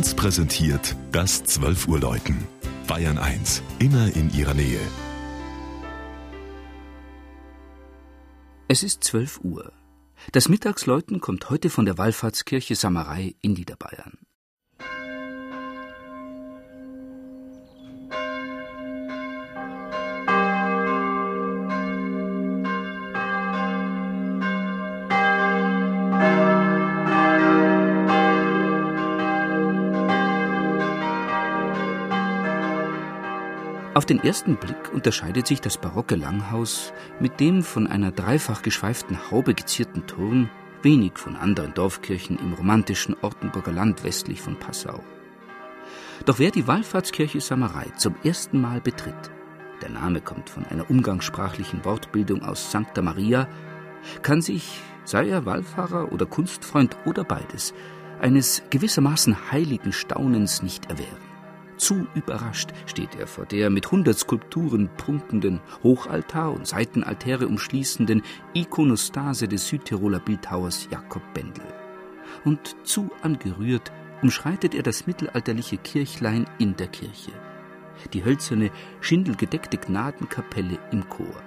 1 präsentiert das 12 Uhr Läuten. Bayern 1, immer in ihrer Nähe. Es ist 12 Uhr. Das Mittagsläuten kommt heute von der Wallfahrtskirche Samerei in Niederbayern. Auf den ersten Blick unterscheidet sich das barocke Langhaus mit dem von einer dreifach geschweiften Haube gezierten Turm wenig von anderen Dorfkirchen im romantischen Ortenburger Land westlich von Passau. Doch wer die Wallfahrtskirche Samerei zum ersten Mal betritt, der Name kommt von einer umgangssprachlichen Wortbildung aus Sancta Maria, kann sich, sei er Wallfahrer oder Kunstfreund oder beides, eines gewissermaßen heiligen Staunens nicht erwehren. Zu überrascht steht er vor der mit hundert Skulpturen prunkenden, Hochaltar und Seitenaltäre umschließenden Ikonostase des Südtiroler Bildhauers Jakob Bendel. Und zu angerührt umschreitet er das mittelalterliche Kirchlein in der Kirche. Die hölzerne, schindelgedeckte Gnadenkapelle im Chor.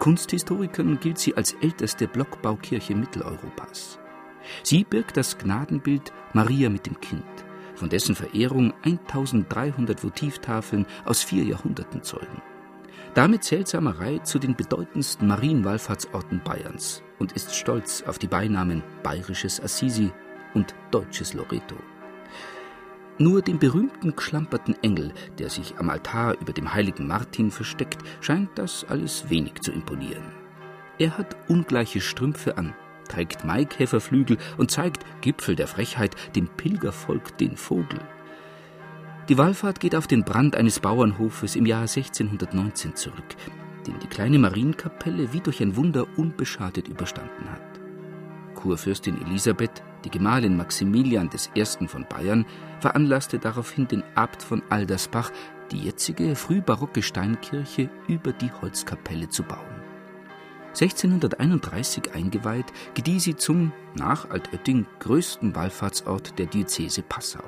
Kunsthistorikern gilt sie als älteste Blockbaukirche Mitteleuropas. Sie birgt das Gnadenbild Maria mit dem Kind von dessen Verehrung 1300 Votivtafeln aus vier Jahrhunderten zeugen. Damit zählt Samerei zu den bedeutendsten Marienwallfahrtsorten Bayerns und ist stolz auf die Beinamen Bayerisches Assisi und Deutsches Loreto. Nur dem berühmten geschlamperten Engel, der sich am Altar über dem heiligen Martin versteckt, scheint das alles wenig zu imponieren. Er hat ungleiche Strümpfe an, trägt Maikäferflügel und zeigt, Gipfel der Frechheit, dem Pilgervolk den Vogel. Die Wallfahrt geht auf den Brand eines Bauernhofes im Jahr 1619 zurück, den die kleine Marienkapelle wie durch ein Wunder unbeschadet überstanden hat. Kurfürstin Elisabeth, die Gemahlin Maximilian I. von Bayern, veranlasste daraufhin den Abt von Aldersbach, die jetzige frühbarocke Steinkirche über die Holzkapelle zu bauen. 1631 eingeweiht, gedieh sie zum, nach Altötting, größten Wallfahrtsort der Diözese Passau.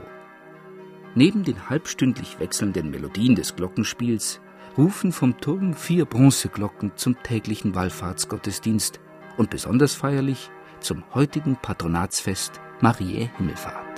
Neben den halbstündlich wechselnden Melodien des Glockenspiels rufen vom Turm vier Bronzeglocken zum täglichen Wallfahrtsgottesdienst und besonders feierlich zum heutigen Patronatsfest Mariä Himmelfahrt.